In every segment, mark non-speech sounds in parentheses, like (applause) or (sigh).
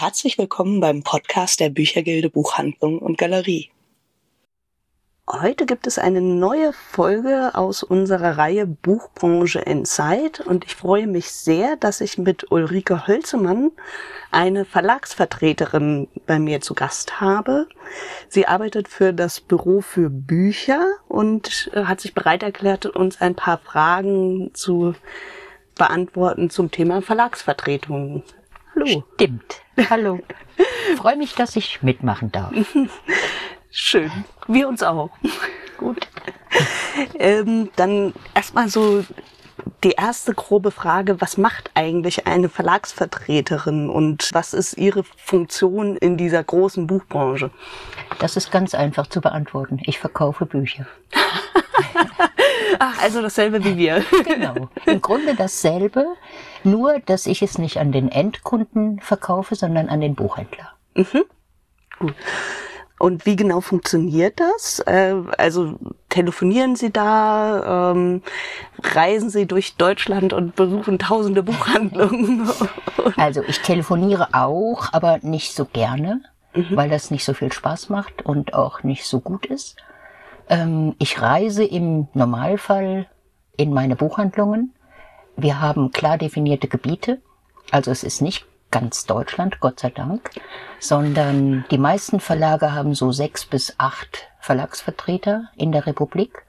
herzlich willkommen beim Podcast der Büchergilde Buchhandlung und Galerie. Heute gibt es eine neue Folge aus unserer Reihe Buchbranche Inside und ich freue mich sehr, dass ich mit Ulrike Hölzemann eine Verlagsvertreterin bei mir zu Gast habe. Sie arbeitet für das Büro für Bücher und äh, hat sich bereit erklärt, uns ein paar Fragen zu beantworten zum Thema Verlagsvertretung. Hallo. Stimmt. Hallo. (laughs) freue mich, dass ich mitmachen darf. (laughs) Schön. Wir uns auch. Gut. ähm, dann erstmal so die erste grobe Frage, was macht eigentlich eine Verlagsvertreterin und was ist ihre Funktion in dieser großen Buchbranche? Das ist ganz einfach zu beantworten. Ich verkaufe Bücher. (laughs) Ach, also dasselbe wie wir. genau. Im Grunde dasselbe, nur dass ich es nicht an den Endkunden verkaufe, sondern an den Buchhändler. Mhm. Gut. Und wie genau funktioniert das? Äh, also telefonieren Sie da, ähm, reisen Sie durch Deutschland und besuchen tausende Buchhandlungen? (laughs) also ich telefoniere auch, aber nicht so gerne, mhm. weil das nicht so viel Spaß macht und auch nicht so gut ist. Ähm, ich reise im Normalfall in meine Buchhandlungen. Wir haben klar definierte Gebiete. Also es ist nicht ganz Deutschland, Gott sei Dank, sondern die meisten Verlage haben so sechs bis acht Verlagsvertreter in der Republik,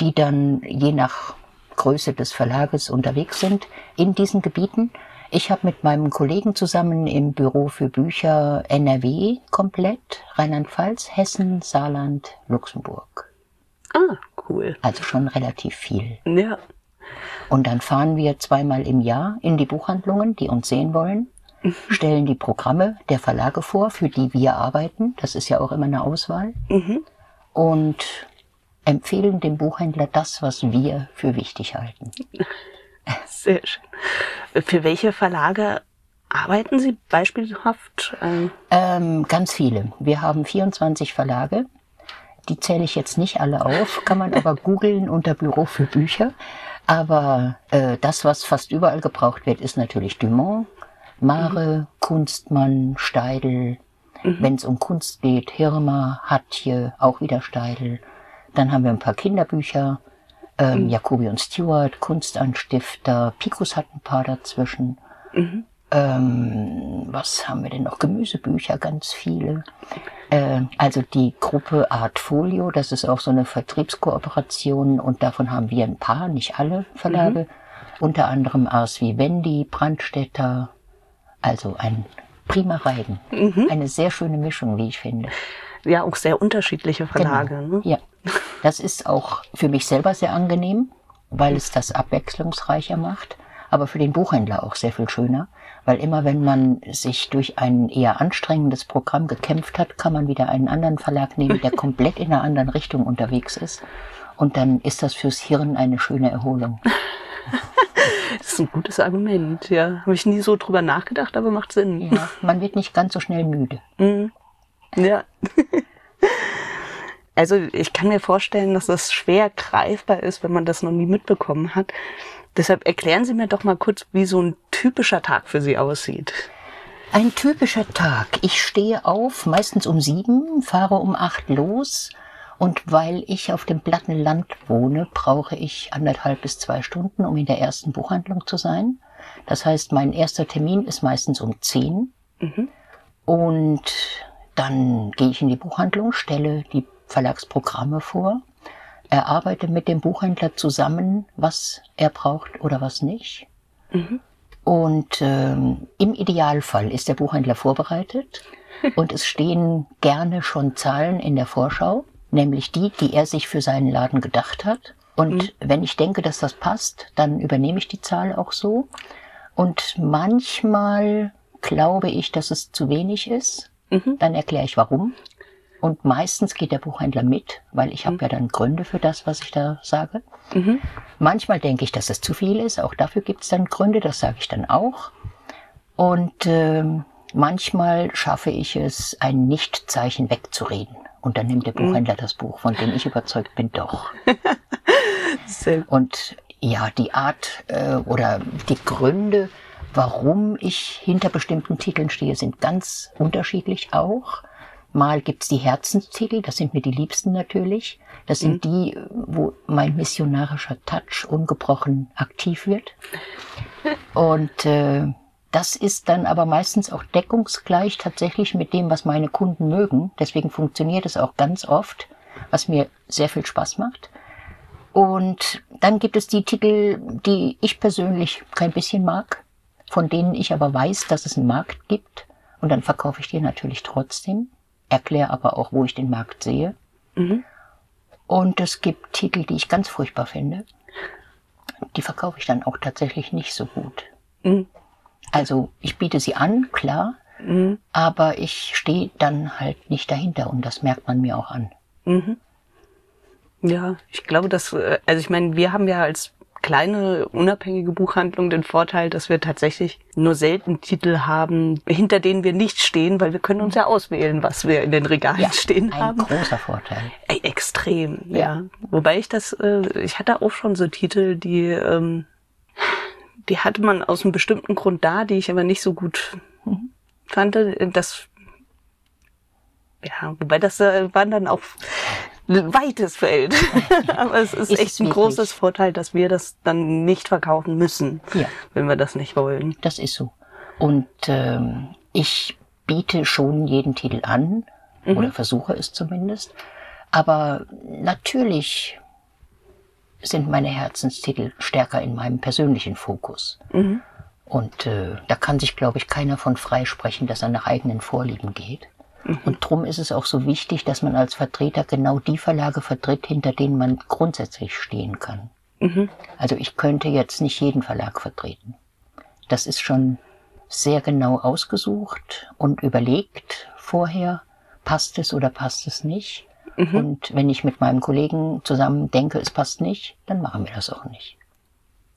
die dann je nach Größe des Verlages unterwegs sind in diesen Gebieten. Ich habe mit meinem Kollegen zusammen im Büro für Bücher NRW komplett, Rheinland-Pfalz, Hessen, Saarland, Luxemburg. Ah, cool. Also schon relativ viel. Ja. Und dann fahren wir zweimal im Jahr in die Buchhandlungen, die uns sehen wollen (laughs) stellen die Programme der Verlage vor, für die wir arbeiten. Das ist ja auch immer eine Auswahl. Mhm. Und empfehlen dem Buchhändler das, was wir für wichtig halten. (laughs) Sehr schön. Für welche Verlage arbeiten Sie beispielhaft? Ähm, ganz viele. Wir haben 24 Verlage. Die zähle ich jetzt nicht alle auf, kann man aber googeln unter Büro für Bücher. Aber äh, das, was fast überall gebraucht wird, ist natürlich Dumont, Mare, mhm. Kunstmann, Steidel. Mhm. Wenn es um Kunst geht, Hirmer, Hatje, auch wieder Steidel. Dann haben wir ein paar Kinderbücher. Ähm, mhm. Jacobi und Stewart, Kunstanstifter, Picus hat ein paar dazwischen. Mhm. Ähm, was haben wir denn noch? Gemüsebücher, ganz viele. Äh, also die Gruppe Artfolio, das ist auch so eine Vertriebskooperation und davon haben wir ein paar, nicht alle Verlage. Mhm. Unter anderem Ars Vivendi, Brandstätter, also ein prima Reigen. Mhm. Eine sehr schöne Mischung, wie ich finde. Ja, auch sehr unterschiedliche Verlage. Genau. Ne? Ja, das ist auch für mich selber sehr angenehm, weil es das abwechslungsreicher macht, aber für den Buchhändler auch sehr viel schöner, weil immer wenn man sich durch ein eher anstrengendes Programm gekämpft hat, kann man wieder einen anderen Verlag nehmen, der (laughs) komplett in einer anderen Richtung unterwegs ist. Und dann ist das fürs Hirn eine schöne Erholung. (laughs) Das ist ein gutes Argument, ja. Habe ich nie so drüber nachgedacht, aber macht Sinn. Ja, man wird nicht ganz so schnell müde. Mhm. Ja. (laughs) Also ich kann mir vorstellen, dass das schwer greifbar ist, wenn man das noch nie mitbekommen hat. Deshalb erklären Sie mir doch mal kurz, wie so ein typischer Tag für Sie aussieht. Ein typischer Tag. Ich stehe auf, meistens um sieben, fahre um acht los, und weil ich auf dem platten Land wohne, brauche ich anderthalb bis zwei Stunden, um in der ersten Buchhandlung zu sein. Das heißt, mein erster Termin ist meistens um zehn. Mhm. Und dann gehe ich in die Buchhandlung, stelle die Verlagsprogramme vor, erarbeite mit dem Buchhändler zusammen, was er braucht oder was nicht. Mhm. Und ähm, im Idealfall ist der Buchhändler vorbereitet (laughs) und es stehen gerne schon Zahlen in der Vorschau nämlich die, die er sich für seinen Laden gedacht hat. Und mhm. wenn ich denke, dass das passt, dann übernehme ich die Zahl auch so. Und manchmal glaube ich, dass es zu wenig ist. Mhm. Dann erkläre ich warum. Und meistens geht der Buchhändler mit, weil ich habe mhm. ja dann Gründe für das, was ich da sage. Mhm. Manchmal denke ich, dass es zu viel ist. Auch dafür gibt es dann Gründe, das sage ich dann auch. Und äh, manchmal schaffe ich es, ein Nichtzeichen wegzureden. Und dann nimmt der mhm. Buchhändler das Buch, von dem ich (laughs) überzeugt bin, doch. (laughs) Und ja, die Art äh, oder die Gründe, warum ich hinter bestimmten Titeln stehe, sind ganz unterschiedlich auch. Mal gibt's die Herzenstitel, das sind mir die liebsten natürlich. Das sind mhm. die, wo mein missionarischer Touch ungebrochen aktiv wird. (laughs) Und äh, das ist dann aber meistens auch deckungsgleich tatsächlich mit dem, was meine Kunden mögen. Deswegen funktioniert es auch ganz oft, was mir sehr viel Spaß macht. Und dann gibt es die Titel, die ich persönlich kein bisschen mag, von denen ich aber weiß, dass es einen Markt gibt. Und dann verkaufe ich die natürlich trotzdem erkläre aber auch, wo ich den Markt sehe. Mhm. Und es gibt Titel, die ich ganz furchtbar finde. Die verkaufe ich dann auch tatsächlich nicht so gut. Mhm. Also ich biete sie an, klar, mhm. aber ich stehe dann halt nicht dahinter und das merkt man mir auch an. Mhm. Ja, ich glaube, dass, äh, also ich meine, wir haben ja als kleine, unabhängige Buchhandlung den Vorteil, dass wir tatsächlich nur selten Titel haben, hinter denen wir nicht stehen, weil wir können uns ja auswählen, was wir in den Regalen ja, stehen ein haben. Ein großer Vorteil. Ey, extrem, ja. ja. Wobei ich das, äh, ich hatte auch schon so Titel, die, ähm, die hatte man aus einem bestimmten Grund da, die ich aber nicht so gut mhm. fand. Das ja, wobei das äh, waren dann auch weites Feld. (laughs) Aber es ist, ist echt ein großes Vorteil, dass wir das dann nicht verkaufen müssen, ja. wenn wir das nicht wollen. Das ist so. Und ähm, ich biete schon jeden Titel an, mhm. oder versuche es zumindest. Aber natürlich sind meine Herzenstitel stärker in meinem persönlichen Fokus. Mhm. Und äh, da kann sich, glaube ich, keiner von freisprechen, dass er nach eigenen Vorlieben geht. Mhm. Und drum ist es auch so wichtig, dass man als Vertreter genau die Verlage vertritt, hinter denen man grundsätzlich stehen kann. Mhm. Also ich könnte jetzt nicht jeden Verlag vertreten. Das ist schon sehr genau ausgesucht und überlegt vorher, passt es oder passt es nicht. Mhm. Und wenn ich mit meinem Kollegen zusammen denke, es passt nicht, dann machen wir das auch nicht.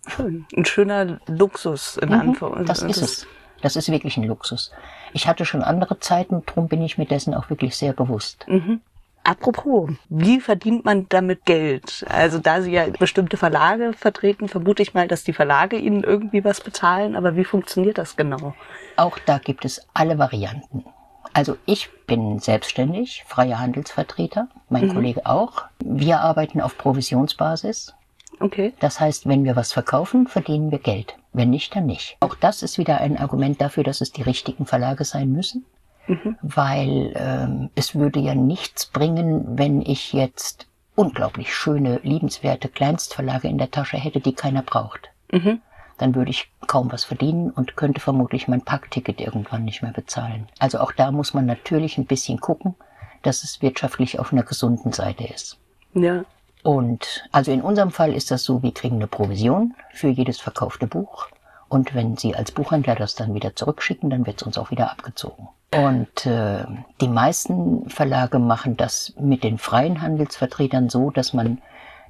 Schön. Ein schöner Luxus in mhm, Anführungszeichen. Das ist es. Das ist wirklich ein Luxus. Ich hatte schon andere Zeiten, darum bin ich mir dessen auch wirklich sehr bewusst. Mhm. Apropos, wie verdient man damit Geld? Also da Sie ja bestimmte Verlage vertreten, vermute ich mal, dass die Verlage Ihnen irgendwie was bezahlen, aber wie funktioniert das genau? Auch da gibt es alle Varianten. Also ich bin selbstständig, freier Handelsvertreter, mein mhm. Kollege auch. Wir arbeiten auf Provisionsbasis. Okay. Das heißt, wenn wir was verkaufen, verdienen wir Geld. Wenn nicht, dann nicht. Auch das ist wieder ein Argument dafür, dass es die richtigen Verlage sein müssen. Mhm. Weil ähm, es würde ja nichts bringen, wenn ich jetzt unglaublich schöne, liebenswerte Kleinstverlage in der Tasche hätte, die keiner braucht. Mhm. Dann würde ich kaum was verdienen und könnte vermutlich mein Packticket irgendwann nicht mehr bezahlen. Also auch da muss man natürlich ein bisschen gucken, dass es wirtschaftlich auf einer gesunden Seite ist. Ja. Und also in unserem Fall ist das so, wir kriegen eine Provision für jedes verkaufte Buch. Und wenn Sie als Buchhändler das dann wieder zurückschicken, dann wird es uns auch wieder abgezogen. Und äh, die meisten Verlage machen das mit den freien Handelsvertretern so, dass man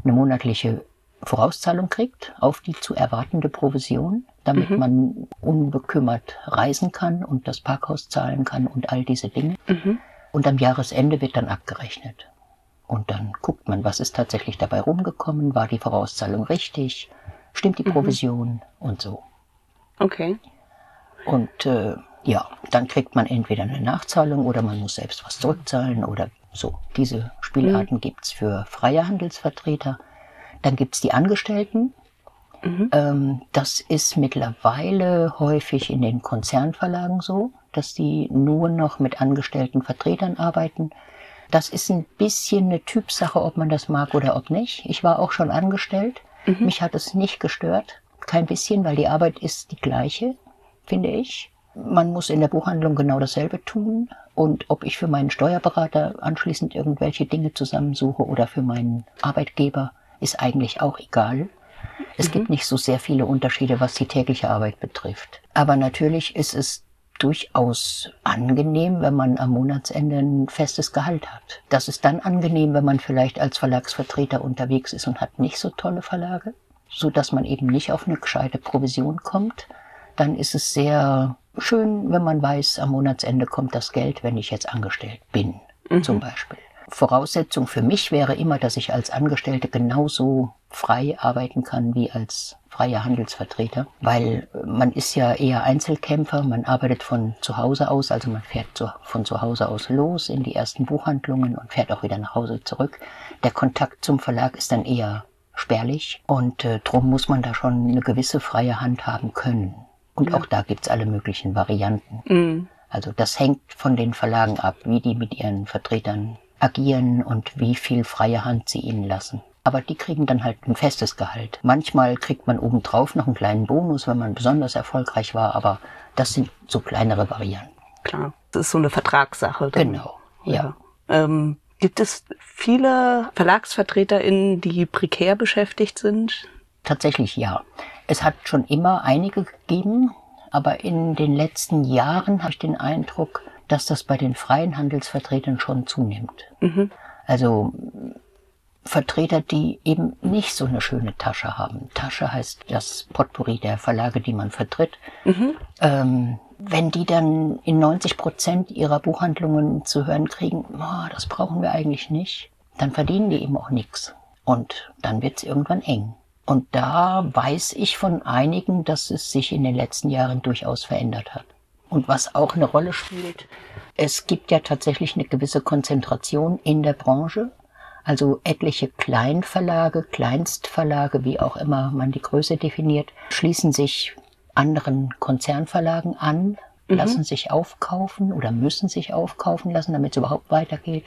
eine monatliche Vorauszahlung kriegt auf die zu erwartende Provision, damit mhm. man unbekümmert reisen kann und das Parkhaus zahlen kann und all diese Dinge. Mhm. Und am Jahresende wird dann abgerechnet. Und dann guckt man, was ist tatsächlich dabei rumgekommen, war die Vorauszahlung richtig, stimmt die mhm. Provision mhm. und so. Okay. Und äh, ja, dann kriegt man entweder eine Nachzahlung oder man muss selbst was zurückzahlen oder so. Diese Spielarten mhm. gibt's für freie Handelsvertreter. Dann gibt's die Angestellten. Mhm. Ähm, das ist mittlerweile häufig in den Konzernverlagen so, dass die nur noch mit angestellten Vertretern arbeiten. Das ist ein bisschen eine Typsache, ob man das mag oder ob nicht. Ich war auch schon angestellt. Mhm. Mich hat es nicht gestört. Kein bisschen, weil die Arbeit ist die gleiche, finde ich. Man muss in der Buchhandlung genau dasselbe tun. Und ob ich für meinen Steuerberater anschließend irgendwelche Dinge zusammensuche oder für meinen Arbeitgeber, ist eigentlich auch egal. Es mhm. gibt nicht so sehr viele Unterschiede, was die tägliche Arbeit betrifft. Aber natürlich ist es durchaus angenehm, wenn man am Monatsende ein festes Gehalt hat. Das ist dann angenehm, wenn man vielleicht als Verlagsvertreter unterwegs ist und hat nicht so tolle Verlage, so dass man eben nicht auf eine gescheite Provision kommt. Dann ist es sehr schön, wenn man weiß, am Monatsende kommt das Geld, wenn ich jetzt angestellt bin, mhm. zum Beispiel. Voraussetzung für mich wäre immer, dass ich als Angestellte genauso frei arbeiten kann wie als freier Handelsvertreter, weil man ist ja eher Einzelkämpfer, man arbeitet von zu Hause aus, also man fährt zu, von zu Hause aus los in die ersten Buchhandlungen und fährt auch wieder nach Hause zurück. Der Kontakt zum Verlag ist dann eher spärlich und äh, drum muss man da schon eine gewisse freie Hand haben können. Und ja. auch da gibt's alle möglichen Varianten. Mhm. Also das hängt von den Verlagen ab, wie die mit ihren Vertretern agieren und wie viel freie Hand sie ihnen lassen. Aber die kriegen dann halt ein festes Gehalt. Manchmal kriegt man obendrauf noch einen kleinen Bonus, wenn man besonders erfolgreich war, aber das sind so kleinere Varianten. Klar, das ist so eine Vertragssache. Dann. Genau, ja. ja. Ähm, gibt es viele VerlagsvertreterInnen, die prekär beschäftigt sind? Tatsächlich ja. Es hat schon immer einige gegeben, aber in den letzten Jahren habe ich den Eindruck, dass das bei den freien Handelsvertretern schon zunimmt. Mhm. Also Vertreter, die eben nicht so eine schöne Tasche haben. Tasche heißt das Potpourri der Verlage, die man vertritt. Mhm. Ähm, wenn die dann in 90 Prozent ihrer Buchhandlungen zu hören kriegen, oh, das brauchen wir eigentlich nicht, dann verdienen die eben auch nichts. Und dann wird es irgendwann eng. Und da weiß ich von einigen, dass es sich in den letzten Jahren durchaus verändert hat. Und was auch eine Rolle spielt, es gibt ja tatsächlich eine gewisse Konzentration in der Branche. Also etliche Kleinverlage, Kleinstverlage, wie auch immer man die Größe definiert, schließen sich anderen Konzernverlagen an, mhm. lassen sich aufkaufen oder müssen sich aufkaufen lassen, damit es überhaupt weitergeht.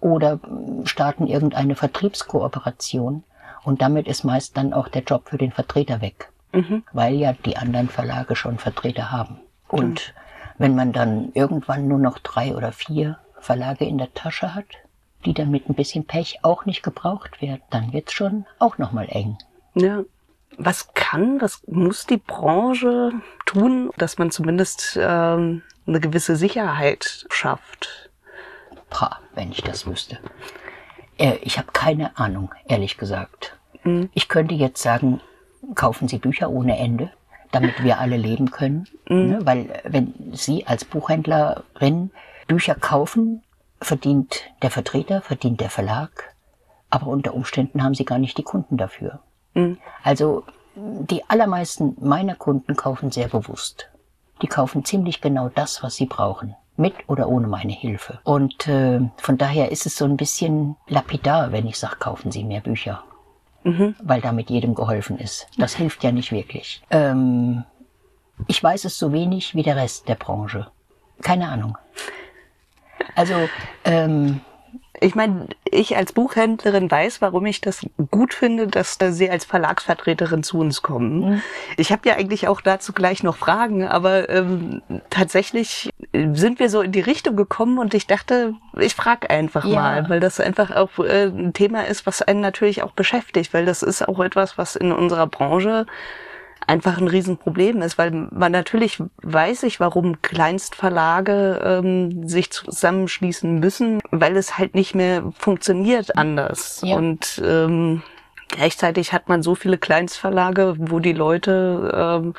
Oder starten irgendeine Vertriebskooperation. Und damit ist meist dann auch der Job für den Vertreter weg, mhm. weil ja die anderen Verlage schon Vertreter haben. Und wenn man dann irgendwann nur noch drei oder vier Verlage in der Tasche hat, die dann mit ein bisschen Pech auch nicht gebraucht werden, dann wird's schon auch nochmal eng. Ja. Was kann, was muss die Branche tun, dass man zumindest ähm, eine gewisse Sicherheit schafft? Pah, wenn ich das wüsste. Äh, ich habe keine Ahnung, ehrlich gesagt. Mhm. Ich könnte jetzt sagen, kaufen Sie Bücher ohne Ende, damit wir alle leben können. Mhm. Ne? Weil wenn Sie als Buchhändlerin Bücher kaufen, verdient der Vertreter, verdient der Verlag, aber unter Umständen haben Sie gar nicht die Kunden dafür. Mhm. Also die allermeisten meiner Kunden kaufen sehr bewusst. Die kaufen ziemlich genau das, was sie brauchen mit oder ohne meine Hilfe. Und äh, von daher ist es so ein bisschen lapidar, wenn ich sage, kaufen Sie mehr Bücher. Mhm. Weil damit jedem geholfen ist. Das hilft ja nicht wirklich. Ähm, ich weiß es so wenig wie der Rest der Branche. Keine Ahnung. Also ähm, ich meine, ich als Buchhändlerin weiß, warum ich das gut finde, dass Sie als Verlagsvertreterin zu uns kommen. Mhm. Ich habe ja eigentlich auch dazu gleich noch Fragen, aber ähm, tatsächlich sind wir so in die Richtung gekommen und ich dachte, ich frage einfach ja. mal, weil das einfach auch äh, ein Thema ist, was einen natürlich auch beschäftigt, weil das ist auch etwas, was in unserer Branche einfach ein Riesenproblem ist, weil man natürlich weiß ich, warum Kleinstverlage ähm, sich zusammenschließen müssen, weil es halt nicht mehr funktioniert anders. Ja. Und ähm, gleichzeitig hat man so viele Kleinstverlage, wo die Leute ähm,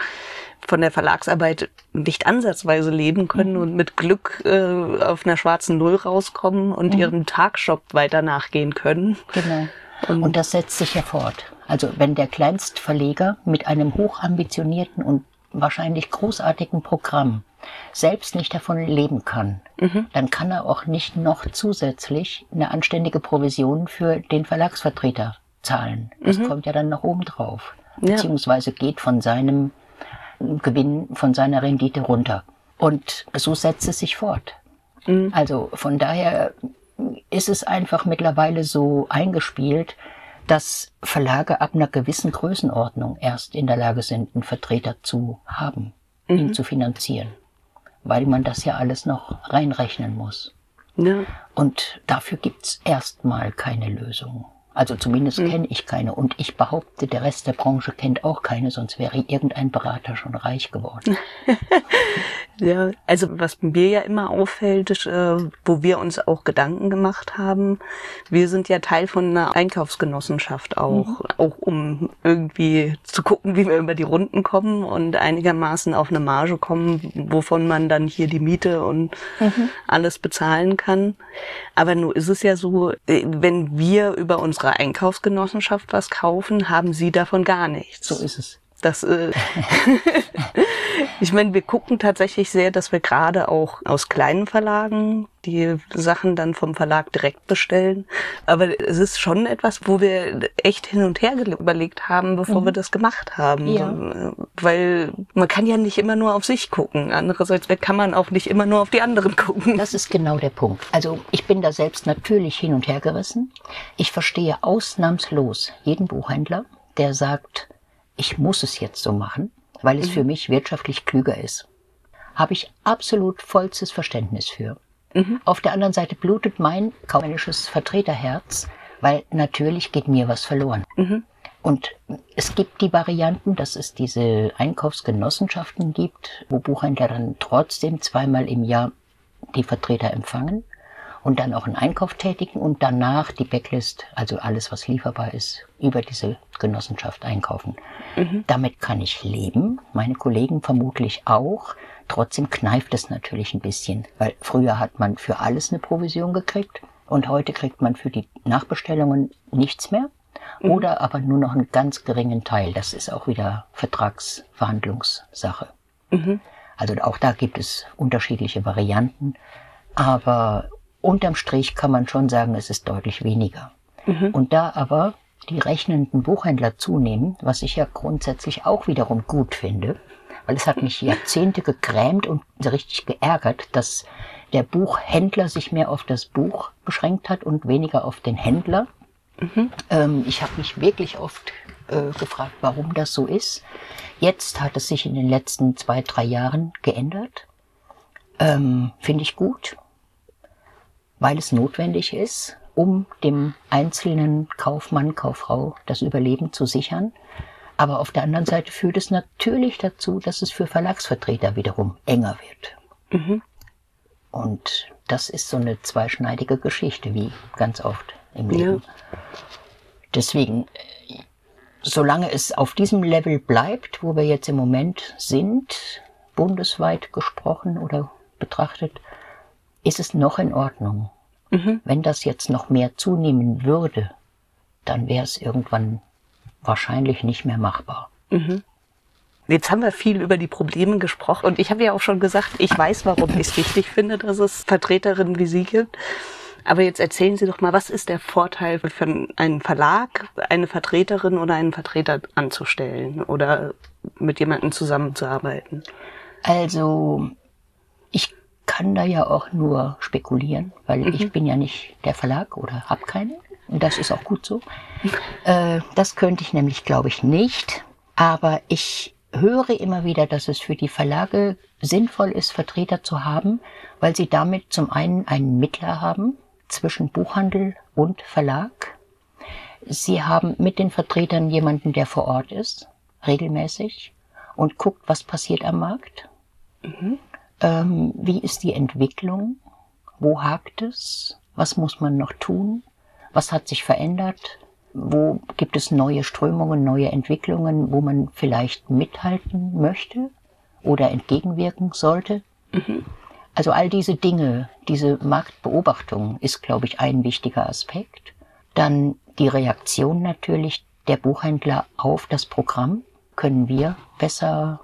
von der Verlagsarbeit nicht ansatzweise leben können mhm. und mit Glück äh, auf einer schwarzen Null rauskommen und mhm. ihrem Tagshop weiter nachgehen können. Genau. Und, und das setzt sich ja fort. Also wenn der Kleinstverleger mit einem hochambitionierten und wahrscheinlich großartigen Programm selbst nicht davon leben kann, mhm. dann kann er auch nicht noch zusätzlich eine anständige Provision für den Verlagsvertreter zahlen. Das mhm. kommt ja dann noch oben drauf. Ja. Beziehungsweise geht von seinem Gewinn, von seiner Rendite runter. Und so setzt es sich fort. Mhm. Also von daher ist es einfach mittlerweile so eingespielt, dass Verlage ab einer gewissen Größenordnung erst in der Lage sind, einen Vertreter zu haben, mhm. ihn zu finanzieren, weil man das ja alles noch reinrechnen muss. Ja. Und dafür gibt's erstmal keine Lösung. Also zumindest mhm. kenne ich keine. Und ich behaupte, der Rest der Branche kennt auch keine, sonst wäre irgendein Berater schon reich geworden. (laughs) ja, also was mir ja immer auffällt, ist, äh, wo wir uns auch Gedanken gemacht haben, wir sind ja Teil von einer Einkaufsgenossenschaft auch, mhm. auch um irgendwie zu gucken, wie wir über die Runden kommen und einigermaßen auf eine Marge kommen, wovon man dann hier die Miete und mhm. alles bezahlen kann. Aber nun ist es ja so, äh, wenn wir über unsere unserer Einkaufsgenossenschaft was kaufen, haben sie davon gar nichts. So ist es. Das, äh, (laughs) ich meine, wir gucken tatsächlich sehr, dass wir gerade auch aus kleinen Verlagen die Sachen dann vom Verlag direkt bestellen. Aber es ist schon etwas, wo wir echt hin und her überlegt haben, bevor mhm. wir das gemacht haben. Ja. Weil man kann ja nicht immer nur auf sich gucken. Andererseits kann man auch nicht immer nur auf die anderen gucken. Das ist genau der Punkt. Also ich bin da selbst natürlich hin und her gerissen. Ich verstehe ausnahmslos jeden Buchhändler, der sagt, ich muss es jetzt so machen, weil es mhm. für mich wirtschaftlich klüger ist. Habe ich absolut vollstes Verständnis für. Mhm. Auf der anderen Seite blutet mein kaufmännisches Vertreterherz, weil natürlich geht mir was verloren. Mhm. Und es gibt die Varianten, dass es diese Einkaufsgenossenschaften gibt, wo Buchhändler dann trotzdem zweimal im Jahr die Vertreter empfangen und dann auch einen Einkauf tätigen und danach die Backlist, also alles, was lieferbar ist, über diese Genossenschaft einkaufen. Mhm. Damit kann ich leben, meine Kollegen vermutlich auch. Trotzdem kneift es natürlich ein bisschen, weil früher hat man für alles eine Provision gekriegt und heute kriegt man für die Nachbestellungen nichts mehr mhm. oder aber nur noch einen ganz geringen Teil. Das ist auch wieder Vertragsverhandlungssache. Mhm. Also auch da gibt es unterschiedliche Varianten. Aber unterm Strich kann man schon sagen, es ist deutlich weniger. Mhm. Und da aber die rechnenden Buchhändler zunehmen, was ich ja grundsätzlich auch wiederum gut finde, weil es hat mich Jahrzehnte gegrämt und richtig geärgert, dass der Buchhändler sich mehr auf das Buch beschränkt hat und weniger auf den Händler. Mhm. Ähm, ich habe mich wirklich oft äh, gefragt, warum das so ist. Jetzt hat es sich in den letzten zwei, drei Jahren geändert. Ähm, Finde ich gut weil es notwendig ist, um dem einzelnen Kaufmann, Kauffrau das Überleben zu sichern. Aber auf der anderen Seite führt es natürlich dazu, dass es für Verlagsvertreter wiederum enger wird. Mhm. Und das ist so eine zweischneidige Geschichte, wie ganz oft im Leben. Ja. Deswegen, solange es auf diesem Level bleibt, wo wir jetzt im Moment sind, bundesweit gesprochen oder betrachtet, ist es noch in Ordnung. Mhm. Wenn das jetzt noch mehr zunehmen würde, dann wäre es irgendwann wahrscheinlich nicht mehr machbar. Mhm. Jetzt haben wir viel über die Probleme gesprochen und ich habe ja auch schon gesagt, ich weiß, warum ich es wichtig finde, dass es Vertreterinnen wie Sie gibt. Aber jetzt erzählen Sie doch mal, was ist der Vorteil für einen Verlag, eine Vertreterin oder einen Vertreter anzustellen oder mit jemandem zusammenzuarbeiten? Also, ich kann da ja auch nur spekulieren, weil mhm. ich bin ja nicht der Verlag oder habe keinen. Und das ist auch gut so. äh, das könnte ich nämlich, glaube ich, nicht. Aber ich höre immer wieder, dass es für die Verlage sinnvoll ist, Vertreter zu haben, weil sie damit zum einen einen Mittler haben zwischen Buchhandel und Verlag. Sie haben mit den Vertretern jemanden, der vor Ort ist, regelmäßig, und guckt, was passiert am Markt. Mhm. Ähm, wie ist die Entwicklung? Wo hakt es? Was muss man noch tun? Was hat sich verändert? Wo gibt es neue Strömungen, neue Entwicklungen, wo man vielleicht mithalten möchte oder entgegenwirken sollte? Mhm. Also all diese Dinge, diese Marktbeobachtung ist, glaube ich, ein wichtiger Aspekt. Dann die Reaktion natürlich der Buchhändler auf das Programm können wir besser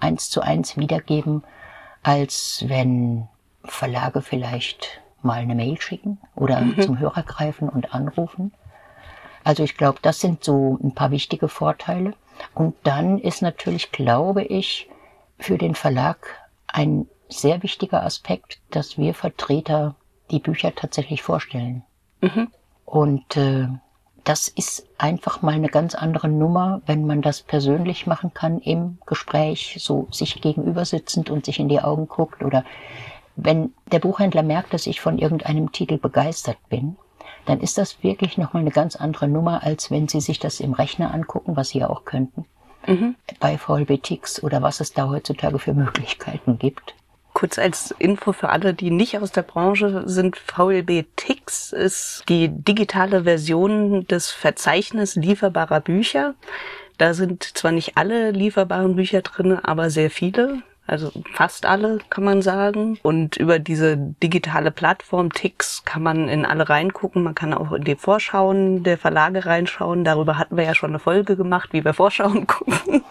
eins zu eins wiedergeben, als wenn Verlage vielleicht mal eine Mail schicken oder mhm. zum Hörer greifen und anrufen. Also ich glaube, das sind so ein paar wichtige Vorteile. Und dann ist natürlich, glaube ich, für den Verlag ein sehr wichtiger Aspekt, dass wir Vertreter die Bücher tatsächlich vorstellen. Mhm. Und äh, das ist einfach mal eine ganz andere Nummer, wenn man das persönlich machen kann im Gespräch, so sich gegenüber sitzend und sich in die Augen guckt oder wenn der Buchhändler merkt, dass ich von irgendeinem Titel begeistert bin, dann ist das wirklich nochmal eine ganz andere Nummer, als wenn Sie sich das im Rechner angucken, was Sie ja auch könnten. Mhm. Bei VLBTX oder was es da heutzutage für Möglichkeiten gibt. Kurz als Info für alle, die nicht aus der Branche sind, VLB-TIX ist die digitale Version des Verzeichnis lieferbarer Bücher. Da sind zwar nicht alle lieferbaren Bücher drin, aber sehr viele. Also fast alle, kann man sagen. Und über diese digitale Plattform Tix kann man in alle reingucken. Man kann auch in die Vorschauen der Verlage reinschauen. Darüber hatten wir ja schon eine Folge gemacht, wie wir (laughs) Vorschauen gucken.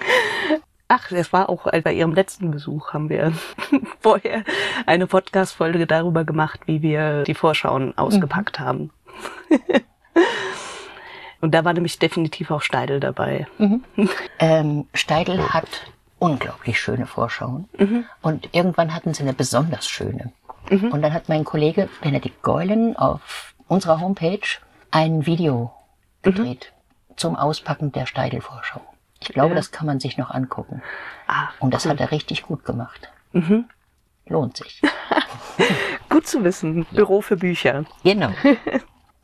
Ach, das war auch bei Ihrem letzten Besuch, haben wir (laughs) vorher eine Podcast-Folge darüber gemacht, wie wir die Vorschauen ausgepackt mhm. haben. (laughs) Und da war nämlich definitiv auch Steidel dabei. Mhm. (laughs) Ähm, Steidel hat unglaublich schöne Vorschauen. Mhm. Und irgendwann hatten sie eine besonders schöne. Mhm. Und dann hat mein Kollege Benedikt Geulen auf unserer Homepage ein Video gedreht mhm. zum Auspacken der Steidel-Vorschau. Ich glaube, ja. das kann man sich noch angucken. Ah, Und das cool. hat er richtig gut gemacht. Mhm. Lohnt sich. (laughs) gut zu wissen. Büro für Bücher. Genau. (laughs)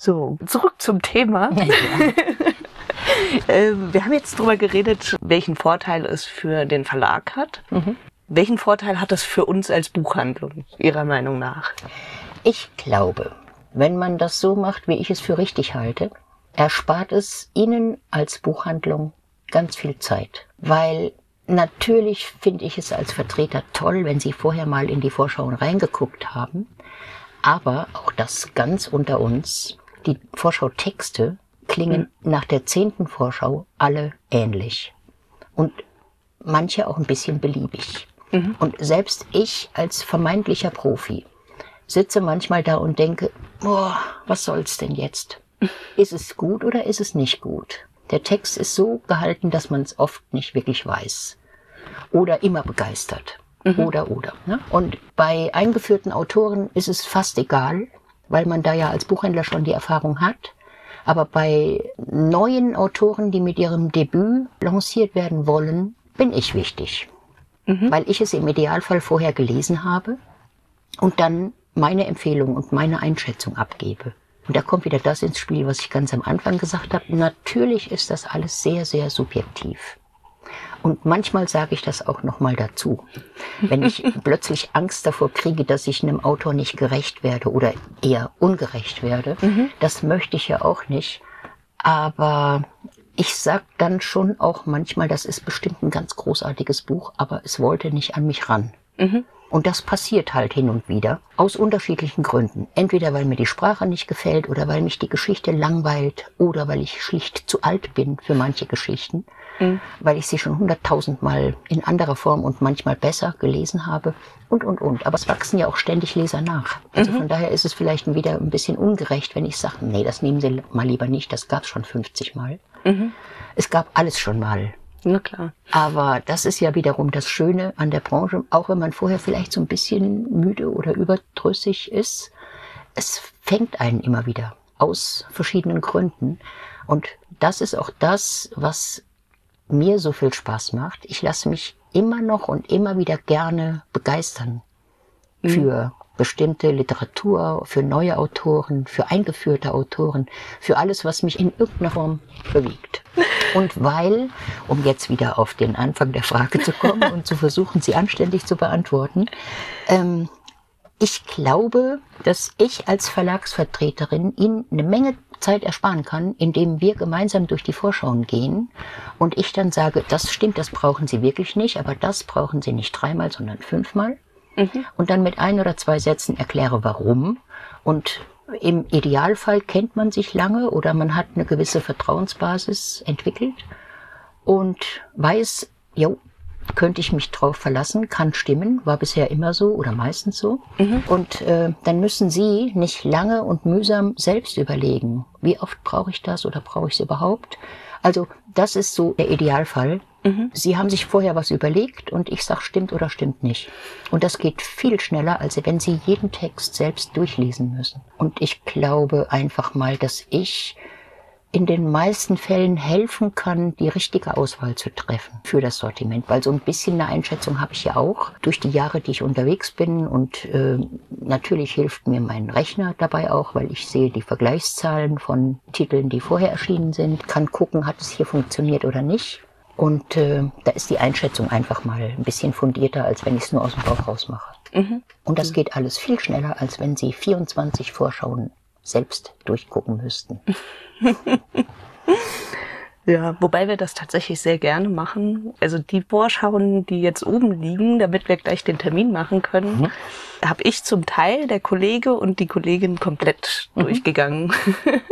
So, zurück zum Thema. (laughs) Ja. Ähm, wir haben jetzt darüber geredet, welchen Vorteil es für den Verlag hat. Mhm. Welchen Vorteil hat das für uns als Buchhandlung, Ihrer Meinung nach? Ich glaube, wenn man das so macht, wie ich es für richtig halte, erspart es Ihnen als Buchhandlung ganz viel Zeit. Weil natürlich finde ich es als Vertreter toll, wenn Sie vorher mal in die Vorschauen reingeguckt haben. Aber auch das ganz unter uns, die Vorschau-Texte klingen mhm. nach der zehnten Vorschau alle ähnlich. Und manche auch ein bisschen beliebig. Mhm. Und selbst ich als vermeintlicher Profi sitze manchmal da und denke, boah, was soll's denn jetzt? (laughs) Ist es gut oder ist es nicht gut? Der Text ist so gehalten, dass man es oft nicht wirklich weiß. Oder immer begeistert. Mhm. Oder, oder. Ne? Und bei eingeführten Autoren ist es fast egal, weil man da ja als Buchhändler schon die Erfahrung hat. Aber bei neuen Autoren, die mit ihrem Debüt lanciert werden wollen, bin ich wichtig. Mhm. Weil ich es im Idealfall vorher gelesen habe und dann meine Empfehlung und meine Einschätzung abgebe. Und da kommt wieder das ins Spiel, was ich ganz am Anfang gesagt habe. Natürlich ist das alles sehr, sehr subjektiv. Und manchmal sage ich das auch nochmal dazu. Wenn ich (laughs) plötzlich Angst davor kriege, dass ich einem Autor nicht gerecht werde oder eher ungerecht werde, mhm. das möchte ich ja auch nicht. Aber ich sag dann schon auch manchmal, das ist bestimmt ein ganz großartiges Buch, aber es wollte nicht an mich ran. Mhm. Und das passiert halt hin und wieder aus unterschiedlichen Gründen. Entweder weil mir die Sprache nicht gefällt oder weil mich die Geschichte langweilt oder weil ich schlicht zu alt bin für manche Geschichten mhm. weil ich sie schon hunderttausendmal in anderer Form und manchmal besser gelesen habe und, und, und. Aber es wachsen ja auch ständig Leser nach. Also mhm. von daher ist es vielleicht wieder ein bisschen ungerecht, wenn ich sage, nee, das nehmen Sie mal lieber nicht, das gab es schon 50 Mal. Mhm. Es gab alles schon mal. Na klar. Aber das ist ja wiederum das Schöne an der Branche, auch wenn man vorher vielleicht so ein bisschen müde oder überdrüssig ist. Es fängt einen immer wieder aus verschiedenen Gründen. Und das ist auch das, was mir so viel Spaß macht. Ich lasse mich immer noch und immer wieder gerne begeistern mhm. für bestimmte Literatur, für neue Autoren, für eingeführte Autoren, für alles, was mich in irgendeiner Form bewegt. Und weil, um jetzt wieder auf den Anfang der Frage zu kommen und zu versuchen, sie anständig zu beantworten, ähm, ich glaube, dass ich als Verlagsvertreterin Ihnen eine Menge Zeit ersparen kann, indem wir gemeinsam durch die Vorschauen gehen und ich dann sage, das stimmt, das brauchen Sie wirklich nicht, aber das brauchen Sie nicht dreimal, sondern fünfmal. Mhm. Und dann mit ein oder zwei Sätzen erkläre, warum. Und im Idealfall kennt man sich lange oder man hat eine gewisse Vertrauensbasis entwickelt und weiß, jo, könnte ich mich drauf verlassen, kann stimmen, war bisher immer so oder meistens so. Mhm. Und äh, dann müssen Sie nicht lange und mühsam selbst überlegen, wie oft brauche ich das oder brauche ich es überhaupt. Also das ist so der Idealfall. Mhm. Sie haben sich vorher was überlegt und ich sage, stimmt oder stimmt nicht. Und das geht viel schneller, als wenn Sie jeden Text selbst durchlesen müssen. Und ich glaube einfach mal, dass ich in den meisten Fällen helfen kann, die richtige Auswahl zu treffen für das Sortiment. Weil so ein bisschen eine Einschätzung habe ich ja auch durch die Jahre, die ich unterwegs bin. Und äh, natürlich hilft mir mein Rechner dabei auch, weil ich sehe die Vergleichszahlen von Titeln, die vorher erschienen sind, kann gucken, hat es hier funktioniert oder nicht. Und äh, da ist die Einschätzung einfach mal ein bisschen fundierter, als wenn ich es nur aus dem Bauch raus mache. Mhm. Und das geht alles viel schneller, als wenn Sie 24 Vorschauen selbst durchgucken müssten. (laughs) Ja, wobei wir das tatsächlich sehr gerne machen. Also die Vorschauen, die jetzt oben liegen, damit wir gleich den Termin machen können, mhm. habe ich zum Teil der Kollege und die Kollegin komplett mhm. durchgegangen.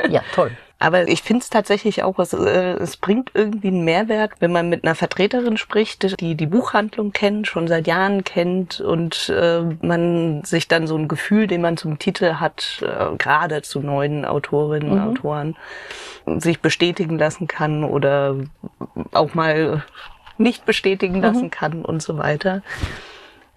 Ja, toll. Aber ich finde es tatsächlich auch, es, äh, es bringt irgendwie einen Mehrwert, wenn man mit einer Vertreterin spricht, die die Buchhandlung kennt, schon seit Jahren kennt und äh, man sich dann so ein Gefühl, den man zum Titel hat, äh, gerade zu neuen Autorinnen und mhm. Autoren, sich bestätigen lassen kann oder auch mal nicht bestätigen lassen mhm. kann und so weiter.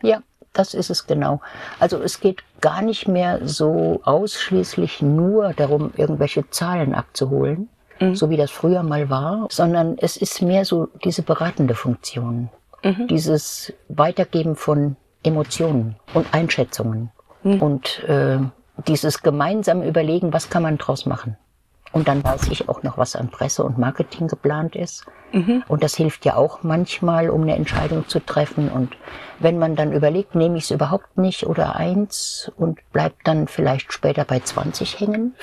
Ja, das ist es genau. Also es geht gar nicht mehr so ausschließlich nur darum, irgendwelche Zahlen abzuholen, mhm. so wie das früher mal war, sondern es ist mehr so diese beratende Funktion, mhm. dieses Weitergeben von Emotionen und Einschätzungen mhm. und äh, dieses gemeinsame Überlegen, was kann man draus machen. Und dann weiß ich auch noch, was an Presse und Marketing geplant ist. Mhm. Und das hilft ja auch manchmal, um eine Entscheidung zu treffen. Und wenn man dann überlegt, nehme ich es überhaupt nicht oder eins und bleibt dann vielleicht später bei 20 hängen,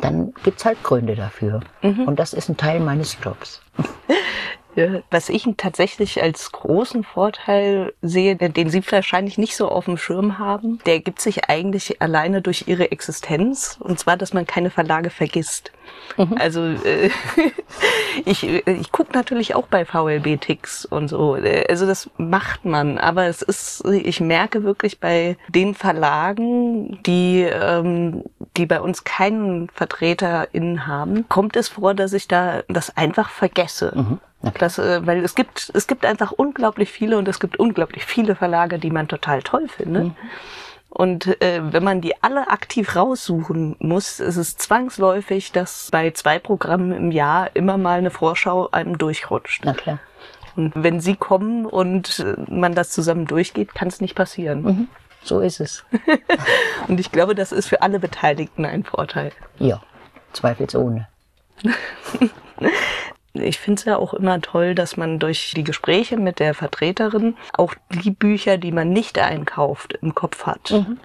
dann gibt's halt Gründe dafür. Mhm. Und das ist ein Teil meines Jobs. Was ich tatsächlich als großen Vorteil sehe, den Sie wahrscheinlich nicht so auf dem Schirm haben, der gibt sich eigentlich alleine durch Ihre Existenz. Und zwar, dass man keine Verlage vergisst. Mhm. Also äh, (laughs) ich, ich gucke natürlich auch bei VLB-Ticks und so. Also das macht man. Aber es ist, ich merke wirklich bei den Verlagen, die, ähm, die bei uns keinen VertreterInnen haben, kommt es vor, dass ich da das einfach vergesse. Mhm. Das, äh, weil es gibt, es gibt einfach unglaublich viele und es gibt unglaublich viele Verlage, die man total toll findet. Mhm. Und äh, wenn man die alle aktiv raussuchen muss, ist es zwangsläufig, dass bei zwei Programmen im Jahr immer mal eine Vorschau einem durchrutscht. Na klar. Und wenn sie kommen und äh, man das zusammen durchgeht, kann es nicht passieren. Mhm. So ist es. (laughs) und ich glaube, das ist für alle Beteiligten ein Vorteil. Ja, zweifelsohne. (laughs) Ich finde es ja auch immer toll, dass man durch die Gespräche mit der Vertreterin auch die Bücher, die man nicht einkauft, im Kopf hat. Mhm.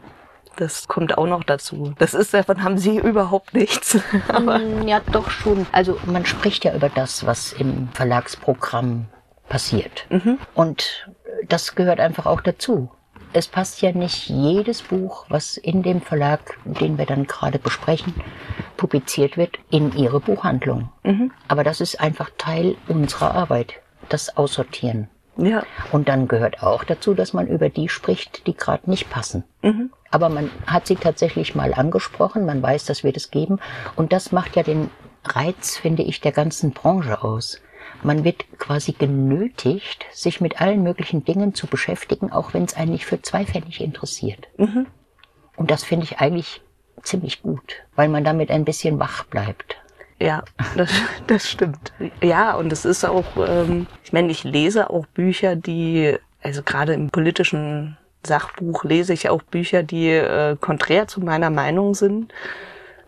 Das kommt auch noch dazu. Das ist, davon haben Sie (laughs) überhaupt nichts. Mm, ja, doch schon. Also man spricht ja über das, was im Verlagsprogramm passiert. Mhm. Und das gehört einfach auch dazu es passt ja nicht jedes Buch, was in dem Verlag, den wir dann gerade besprechen, publiziert wird, in ihre Buchhandlung. Mhm. Aber das ist einfach Teil unserer Arbeit, das Aussortieren. Ja. Und dann gehört auch dazu, dass man über die spricht, die gerade nicht passen. Mhm. Aber man hat sie tatsächlich mal angesprochen, man weiß, dass wir das geben. Und das macht ja den Reiz, finde ich, der ganzen Branche aus. Man wird quasi genötigt, sich mit allen möglichen Dingen zu beschäftigen, auch wenn es einen nicht für zwei Pfennig interessiert. Mhm. Und das finde ich eigentlich ziemlich gut, weil man damit ein bisschen wach bleibt. Ja, das, (laughs) das stimmt. Ja, und es ist auch, ähm, ich meine, ich lese auch Bücher, die, also gerade im politischen Sachbuch lese ich auch Bücher, die äh, konträr zu meiner Meinung sind.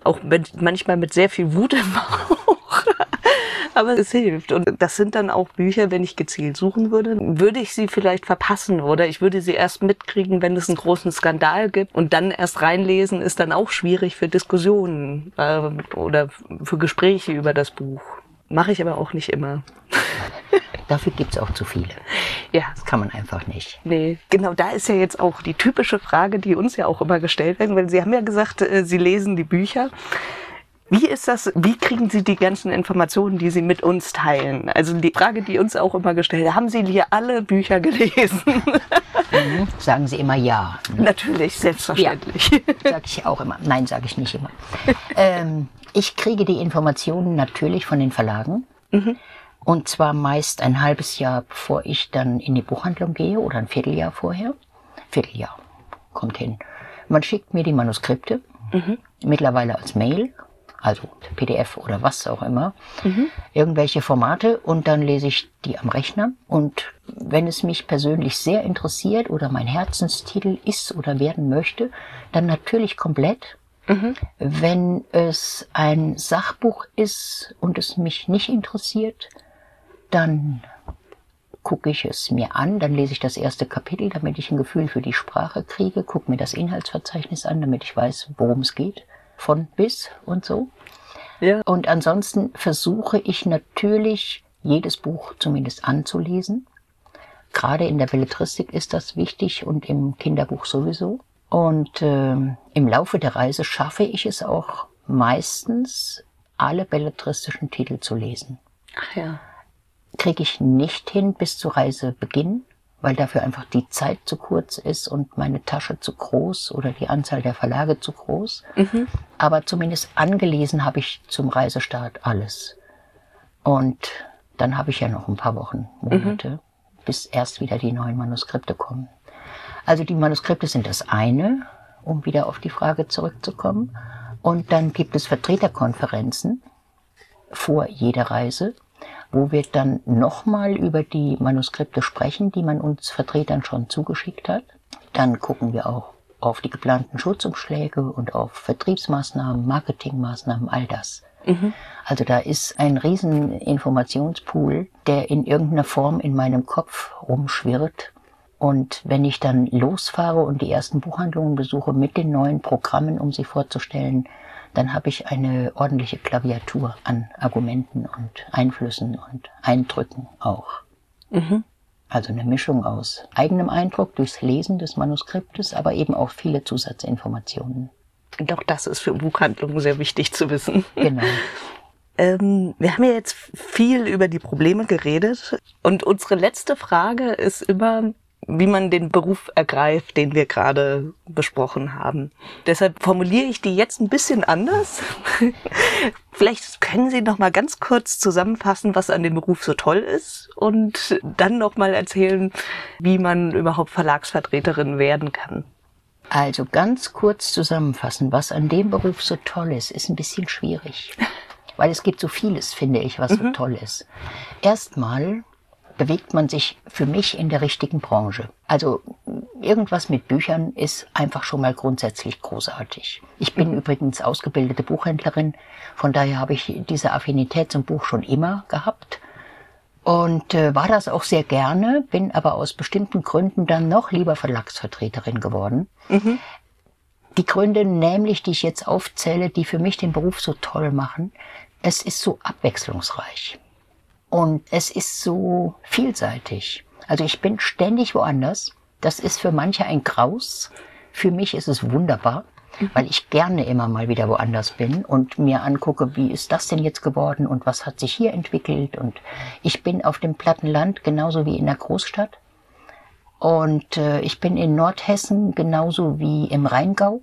Auch mit, manchmal mit sehr viel Wut im Bauch aber es hilft. Und das sind dann auch Bücher, wenn ich gezielt suchen würde, würde ich sie vielleicht verpassen oder ich würde sie erst mitkriegen, wenn es einen großen Skandal gibt und dann erst reinlesen ist dann auch schwierig für Diskussionen äh, oder für Gespräche über das Buch. Mache ich aber auch nicht immer. (laughs) Dafür gibt's auch zu viele. Ja. Das kann man einfach nicht. Nee, genau da ist ja jetzt auch die typische Frage, die uns ja auch immer gestellt wird, weil Sie haben ja gesagt, äh, Sie lesen die Bücher. Wie ist das, wie kriegen Sie die ganzen Informationen, die Sie mit uns teilen? Also die Frage, die uns auch immer gestellt, haben Sie hier alle Bücher gelesen? Mhm. Sagen Sie immer ja. Natürlich, selbstverständlich. Ja, sage ich auch immer. Nein, sage ich nicht immer. ähm, ich kriege die Informationen natürlich von den Verlagen. Mhm. Und zwar meist ein halbes Jahr, bevor ich dann in die Buchhandlung gehe oder ein Vierteljahr vorher. Vierteljahr kommt hin. Man schickt mir die Manuskripte, mhm. mittlerweile als Mail also PDF oder was auch immer, mhm. irgendwelche Formate und dann lese ich die am Rechner. Und wenn es mich persönlich sehr interessiert oder mein Herzenstitel ist oder werden möchte, dann natürlich komplett. Mhm. Wenn es ein Sachbuch ist und es mich nicht interessiert, dann gucke ich es mir an, dann lese ich das erste Kapitel, damit ich ein Gefühl für die Sprache kriege, gucke mir das Inhaltsverzeichnis an, damit ich weiß, worum es geht, von bis und so. Ja. Und ansonsten versuche ich natürlich, jedes Buch zumindest anzulesen. Gerade in der Belletristik ist das wichtig und im Kinderbuch sowieso. Und äh, im Laufe der Reise schaffe ich es auch meistens, alle belletristischen Titel zu lesen. Ach ja kriege ich nicht hin bis zu Reisebeginn, weil dafür einfach die Zeit zu kurz ist und meine Tasche zu groß oder die Anzahl der Verlage zu groß. Mhm. Aber zumindest angelesen habe ich zum Reisestart alles. Und dann habe ich ja noch ein paar Wochen, Monate, mhm. bis erst wieder die neuen Manuskripte kommen. Also die Manuskripte sind das eine, um wieder auf die Frage zurückzukommen. Und dann gibt es Vertreterkonferenzen vor jeder Reise wo wir dann nochmal über die Manuskripte sprechen, die man uns Vertretern schon zugeschickt hat. Dann gucken wir auch auf die geplanten Schutzumschläge und auf Vertriebsmaßnahmen, Marketingmaßnahmen, all das. Mhm. Also da ist ein riesen Informationspool, der in irgendeiner Form in meinem Kopf rumschwirrt. Und wenn ich dann losfahre und die ersten Buchhandlungen besuche mit den neuen Programmen, um sie vorzustellen, dann habe ich eine ordentliche Klaviatur an Argumenten und Einflüssen und Eindrücken auch. Mhm. Also eine Mischung aus eigenem Eindruck durchs Lesen des Manuskriptes, aber eben auch viele Zusatzinformationen. Doch das ist für Buchhandlungen sehr wichtig zu wissen. Genau. (laughs) Ähm, wir haben ja jetzt viel über die Probleme geredet und unsere letzte Frage ist immer, wie man den Beruf ergreift, den wir gerade besprochen haben. Deshalb formuliere ich die jetzt ein bisschen anders. (laughs) Vielleicht können Sie noch mal ganz kurz zusammenfassen, was an dem Beruf so toll ist und dann noch mal erzählen, wie man überhaupt Verlagsvertreterin werden kann. Also ganz kurz zusammenfassen, was an dem Beruf so toll ist, ist ein bisschen schwierig. (laughs) Weil es gibt so vieles, finde ich, was mhm. so toll ist. Erstmal bewegt man sich für mich in der richtigen Branche. Also irgendwas mit Büchern ist einfach schon mal grundsätzlich großartig. Ich bin übrigens ausgebildete Buchhändlerin, von daher habe ich diese Affinität zum Buch schon immer gehabt und äh, war das auch sehr gerne, bin aber aus bestimmten Gründen dann noch lieber Verlagsvertreterin geworden. Mhm. Die Gründe nämlich, die ich jetzt aufzähle, die für mich den Beruf so toll machen, es ist so abwechslungsreich. Und es ist so vielseitig. Also ich bin ständig woanders. Das ist für manche ein Graus. Für mich ist es wunderbar, mhm. weil ich gerne immer mal wieder woanders bin und mir angucke, wie ist das denn jetzt geworden und was hat sich hier entwickelt. Und ich bin auf dem Plattenland genauso wie in der Großstadt. Und äh, ich bin in Nordhessen genauso wie im Rheingau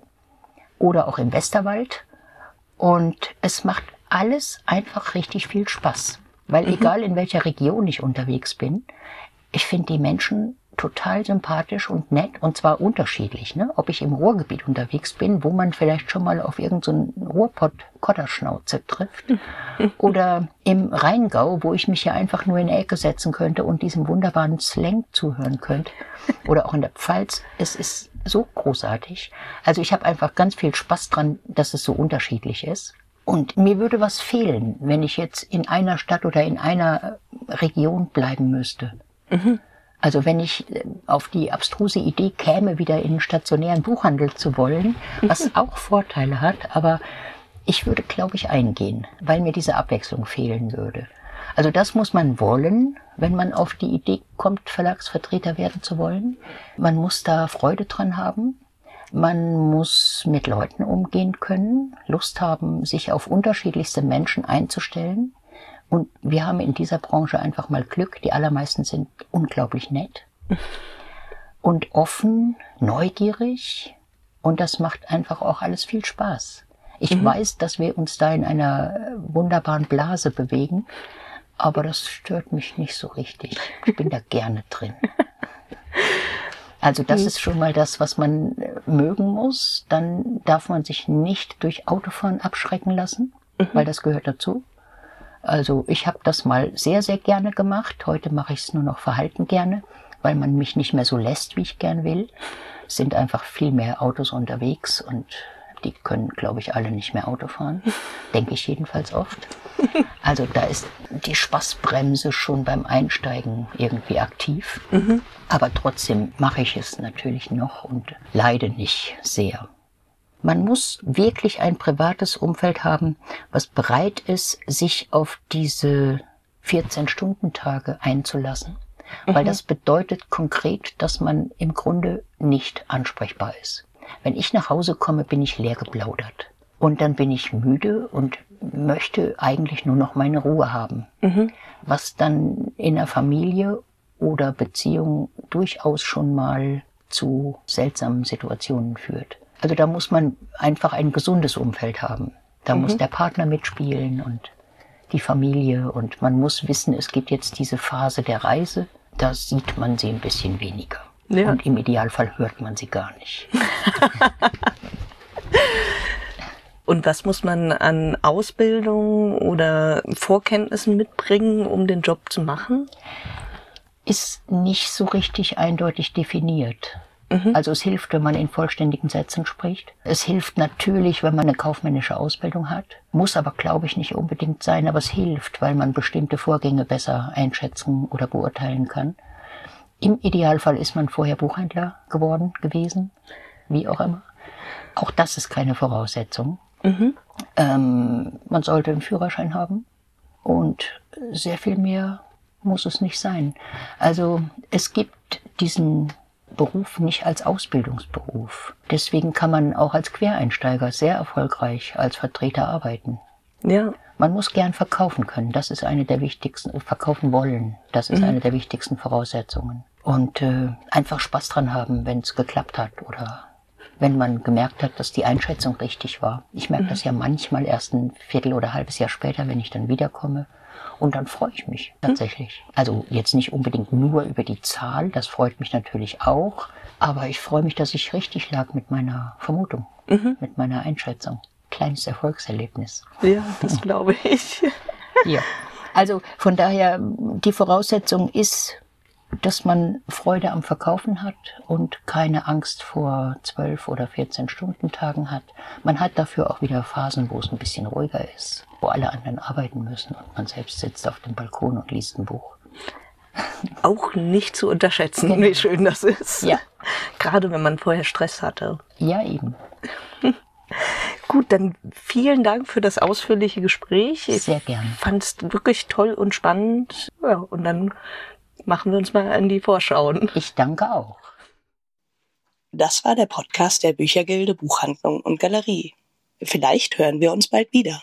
oder auch im Westerwald. Und es macht alles einfach richtig viel Spaß. Weil mhm. egal in welcher Region ich unterwegs bin, ich finde die Menschen total sympathisch und nett und zwar unterschiedlich. Ne? Ob ich im Ruhrgebiet unterwegs bin, wo man vielleicht schon mal auf irgendeinen so Ruhrpott-Kotterschnauze trifft (laughs) oder im Rheingau, wo ich mich ja einfach nur in die Ecke setzen könnte und diesem wunderbaren Slang zuhören könnte oder auch in der Pfalz. Es ist so großartig. Also ich habe einfach ganz viel Spaß dran, dass es so unterschiedlich ist. Und mir würde was fehlen, wenn ich jetzt in einer Stadt oder in einer Region bleiben müsste. Mhm. Also wenn ich äh, auf die abstruse Idee käme, wieder in einen stationären Buchhandel zu wollen, was mhm. auch Vorteile hat, aber ich würde, glaube ich, eingehen, weil mir diese Abwechslung fehlen würde. Also das muss man wollen, wenn man auf die Idee kommt, Verlagsvertreter werden zu wollen. Man muss da Freude dran haben. Man muss mit Leuten umgehen können, Lust haben, sich auf unterschiedlichste Menschen einzustellen. Und wir haben in dieser Branche einfach mal Glück. Die allermeisten sind unglaublich nett (laughs) und offen, neugierig. Und das macht einfach auch alles viel Spaß. Ich mhm. weiß, dass wir uns da in einer wunderbaren Blase bewegen, aber das stört mich nicht so richtig. Ich bin da gerne drin. (laughs) Also das mhm. ist schon mal das, was man äh, mögen muss. Dann darf man sich nicht durch Autofahren abschrecken lassen. mhm. weil das gehört dazu. Also ich habe das mal sehr, sehr gerne gemacht. Heute mache ich es nur noch verhalten gerne, weil man mich nicht mehr so lässt, wie ich gern will. Es sind einfach viel mehr Autos unterwegs und die können, glaube ich, alle nicht mehr Auto fahren. Denke ich jedenfalls oft. Also da ist die Spaßbremse schon beim Einsteigen irgendwie aktiv. Mhm. Aber trotzdem mache ich es natürlich noch und leide nicht sehr. Man muss wirklich ein privates Umfeld haben, was bereit ist, sich auf diese 14-Stunden-Tage einzulassen. Mhm. Weil das bedeutet konkret, dass man im Grunde nicht ansprechbar ist. Wenn ich nach Hause komme, bin ich leer geplaudert. Und dann bin ich müde und möchte eigentlich nur noch meine Ruhe haben. Mhm. Was dann in der Familie oder Beziehung durchaus schon mal zu seltsamen Situationen führt. Also da muss man einfach ein gesundes Umfeld haben. Da mhm. muss der Partner mitspielen und die Familie und man muss wissen, es gibt jetzt diese Phase der Reise, da sieht man sie ein bisschen weniger. Ja. Und im Idealfall hört man sie gar nicht. (laughs) Und was muss man an Ausbildung oder Vorkenntnissen mitbringen, um den Job zu machen? Ist nicht so richtig eindeutig definiert. Mhm. Also es hilft, wenn man in vollständigen Sätzen spricht. Es hilft natürlich, wenn man eine kaufmännische Ausbildung hat. Muss aber, glaube ich, nicht unbedingt sein, aber es hilft, weil man bestimmte Vorgänge besser einschätzen oder beurteilen kann. Im Idealfall ist man vorher Buchhändler geworden, gewesen, wie auch immer. Auch das ist keine Voraussetzung. Mhm. Ähm, man sollte einen Führerschein haben und sehr viel mehr muss es nicht sein. Also es gibt diesen Beruf nicht als Ausbildungsberuf. Deswegen kann man auch als Quereinsteiger sehr erfolgreich als Vertreter arbeiten. Ja. Man muss gern verkaufen können. Das ist eine der wichtigsten, verkaufen wollen. Das ist mhm. eine der wichtigsten Voraussetzungen. Und äh, einfach Spaß dran haben, wenn es geklappt hat oder wenn man gemerkt hat, dass die Einschätzung richtig war. Ich merke mhm. das ja manchmal erst ein Viertel oder halbes Jahr später, wenn ich dann wiederkomme. Und dann freue ich mich tatsächlich. Also jetzt nicht unbedingt nur über die Zahl, das freut mich natürlich auch, aber ich freue mich, dass ich richtig lag mit meiner Vermutung, mhm. mit meiner Einschätzung. Kleines Erfolgserlebnis. Ja, das glaube ich. (laughs) ja. Also von daher, die Voraussetzung ist, dass man Freude am Verkaufen hat und keine Angst vor zwölf oder 14 Stunden Tagen hat. Man hat dafür auch wieder Phasen, wo es ein bisschen ruhiger ist wo alle anderen arbeiten müssen und man selbst sitzt auf dem Balkon und liest ein Buch. (laughs) Auch nicht zu unterschätzen, genau. wie schön das ist. Ja. Gerade wenn man vorher Stress hatte. Ja, eben. (laughs) Gut, dann vielen Dank für das ausführliche Gespräch. Ich Sehr gern. Fand es wirklich toll und spannend. Ja, und dann machen wir uns mal an die Vorschauen. Ich danke auch. Das war der Podcast der Büchergilde Buchhandlung und Galerie. Vielleicht hören wir uns bald wieder.